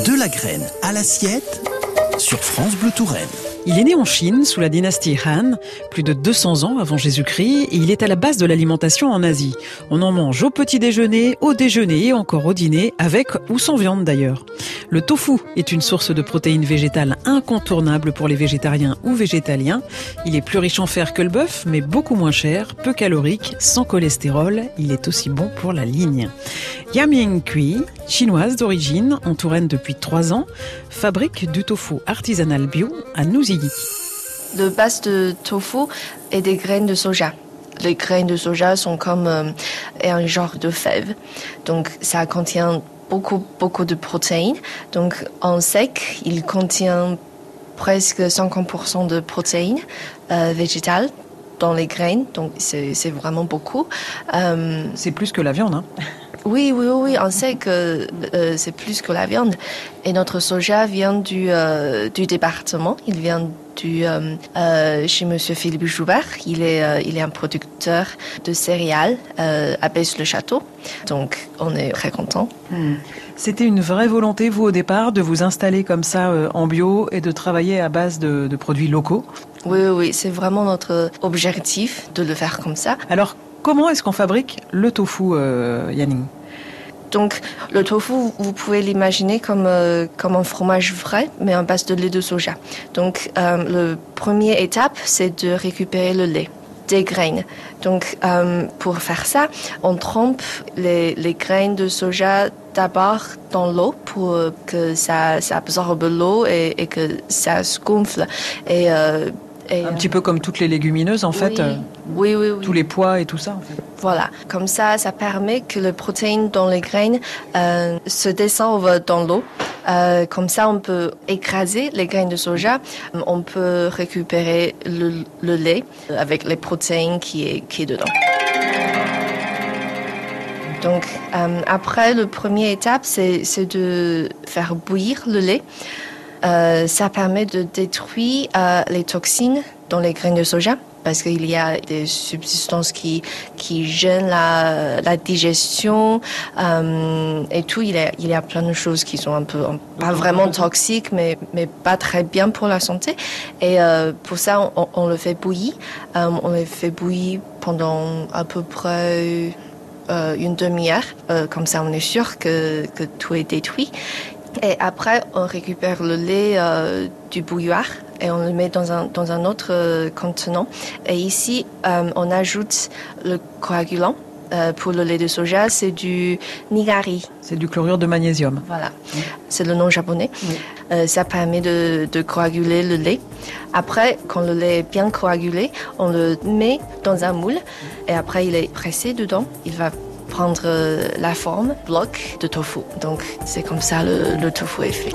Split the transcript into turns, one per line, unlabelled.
De la graine à l'assiette sur France Bleu Touraine.
Il est né en Chine sous la dynastie Han, plus de 200 ans avant Jésus-Christ, et il est à la base de l'alimentation en Asie. On en mange au petit déjeuner, au déjeuner et encore au dîner, avec ou sans viande d'ailleurs. Le tofu est une source de protéines végétales incontournable pour les végétariens ou végétaliens. Il est plus riche en fer que le bœuf, mais beaucoup moins cher, peu calorique, sans cholestérol. Il est aussi bon pour la ligne. Yaming Kui, chinoise d'origine, en Touraine depuis trois ans, fabrique du tofu artisanal bio à Nouzilly.
Le base de tofu est des graines de soja. Les graines de soja sont comme euh, un genre de fève. Donc ça contient beaucoup, beaucoup de protéines. Donc en sec, il contient presque 50% de protéines euh, végétales dans les graines. Donc c'est vraiment beaucoup.
Euh, c'est plus que la viande, hein
oui, oui, oui, on sait que euh, c'est plus que la viande. Et notre soja vient du, euh, du département. Il vient du, euh, chez Monsieur Philippe Joubert. Il est, il est un producteur de céréales à Besse-le-Château. Donc, on est très content.
Hmm. C'était une vraie volonté, vous, au départ, de vous installer comme ça en bio et de travailler à base de, de produits locaux?
Oui, oui, c'est vraiment notre objectif de le faire comme ça.
Alors, Comment est-ce qu'on fabrique le tofu, euh, Yanning?
Donc le tofu, vous pouvez l'imaginer comme, euh, comme un fromage frais, mais en base de lait de soja. Donc euh, la première étape, c'est de récupérer le lait des graines. Donc euh, pour faire ça, on trempe les, les graines de soja d'abord dans l'eau pour que ça, ça absorbe l'eau et, et, que ça se gonfle.
Et un petit peu comme toutes les légumineuses, en fait.
Euh, oui, oui, oui.
Tous les pois et tout ça, en fait.
Voilà. Comme ça, ça permet que le protéine dans les graines euh, se descende dans l'eau. Euh, comme ça, on peut écraser les graines de soja. On peut récupérer le, lait avec les protéines qui est, qui est dedans. Donc, après, la première étape, c'est de faire bouillir le lait. Euh, ça permet de détruire euh, les toxines dans les graines de soja parce qu'il y a des substances qui, qui gênent la, la digestion euh, et tout. Il y, a, il y a plein de choses qui sont un peu, pas vraiment toxiques, mais, mais pas très bien pour la santé. Et euh, pour ça, on, on, le fait bouillir. Euh, on le fait bouillir pendant à peu près une demi-heure. comme ça, on est sûr que, que tout est détruit. Et après, on récupère le lait euh, du bouilloire et on le met dans un, dans un autre euh, contenant. Et ici, euh, on ajoute le coagulant. pour le lait de soja, c'est du nigari.
C'est du chlorure de magnésium.
Voilà, c'est le nom japonais. ça permet de, de, coaguler le lait. Après, quand le lait est bien coagulé, on le met dans un moule et après il est pressé dedans. Il va prendre euh, la forme bloc de tofu. Donc c'est comme ça le, le tofu est fait.